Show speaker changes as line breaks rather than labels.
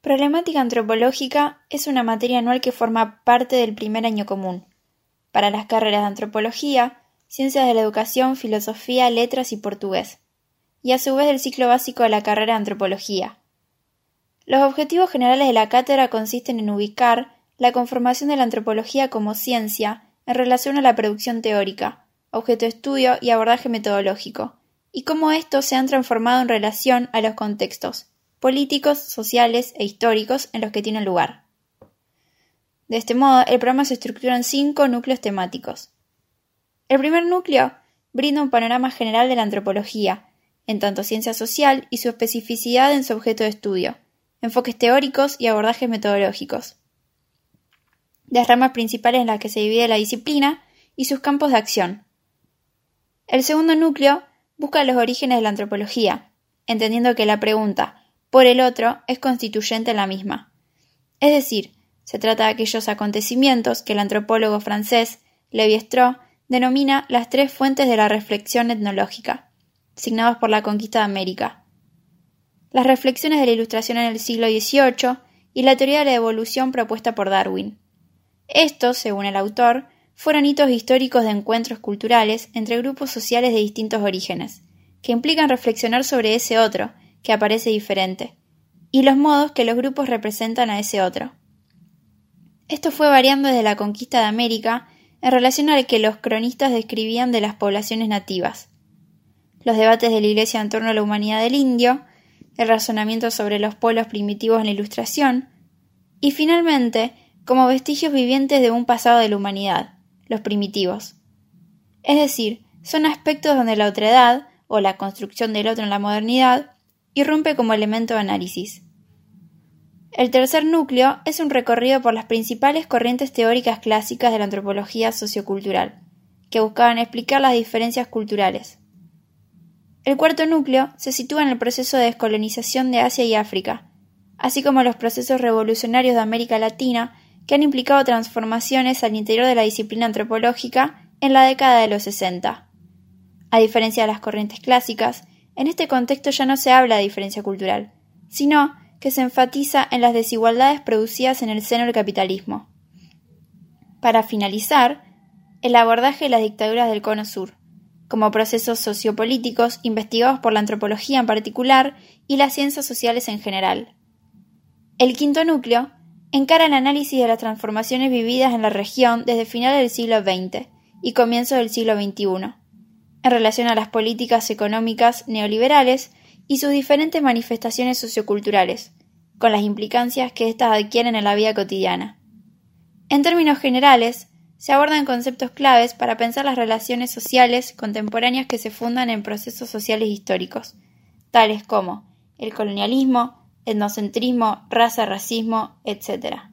Problemática antropológica es una materia anual que forma parte del primer año común, para las carreras de antropología, ciencias de la educación, filosofía, letras y portugués, y a su vez del ciclo básico de la carrera de antropología. Los objetivos generales de la cátedra consisten en ubicar la conformación de la antropología como ciencia en relación a la producción teórica, objeto de estudio y abordaje metodológico, y cómo estos se han transformado en relación a los contextos políticos, sociales e históricos en los que tienen lugar. De este modo, el programa se estructura en cinco núcleos temáticos. El primer núcleo brinda un panorama general de la antropología, en tanto ciencia social y su especificidad en su objeto de estudio, enfoques teóricos y abordajes metodológicos. Las ramas principales en las que se divide la disciplina y sus campos de acción. El segundo núcleo busca los orígenes de la antropología, entendiendo que la pregunta por el otro es constituyente en la misma. Es decir, se trata de aquellos acontecimientos que el antropólogo francés Lévi-Strauss denomina las tres fuentes de la reflexión etnológica, signados por la conquista de América. Las reflexiones de la Ilustración en el siglo XVIII y la teoría de la evolución propuesta por Darwin. Estos, según el autor, fueron hitos históricos de encuentros culturales entre grupos sociales de distintos orígenes, que implican reflexionar sobre ese otro, que aparece diferente, y los modos que los grupos representan a ese otro. Esto fue variando desde la conquista de América en relación al que los cronistas describían de las poblaciones nativas. Los debates de la Iglesia en torno a la humanidad del indio, el razonamiento sobre los pueblos primitivos en la Ilustración, y finalmente como vestigios vivientes de un pasado de la humanidad, los primitivos. Es decir, son aspectos donde la otredad, o la construcción del otro en la modernidad, irrumpe como elemento de análisis. El tercer núcleo es un recorrido por las principales corrientes teóricas clásicas de la antropología sociocultural, que buscaban explicar las diferencias culturales. El cuarto núcleo se sitúa en el proceso de descolonización de Asia y África, así como los procesos revolucionarios de América Latina que han implicado transformaciones al interior de la disciplina antropológica en la década de los 60. A diferencia de las corrientes clásicas, en este contexto ya no se habla de diferencia cultural, sino que se enfatiza en las desigualdades producidas en el seno del capitalismo. Para finalizar, el abordaje de las dictaduras del Cono Sur, como procesos sociopolíticos investigados por la antropología en particular y las ciencias sociales en general. El quinto núcleo encara el análisis de las transformaciones vividas en la región desde finales del siglo XX y comienzos del siglo XXI, en relación a las políticas económicas neoliberales y sus diferentes manifestaciones socioculturales, con las implicancias que éstas adquieren en la vida cotidiana. En términos generales, se abordan conceptos claves para pensar las relaciones sociales contemporáneas que se fundan en procesos sociales históricos, tales como el colonialismo, etnocentrismo, raza, racismo, etc.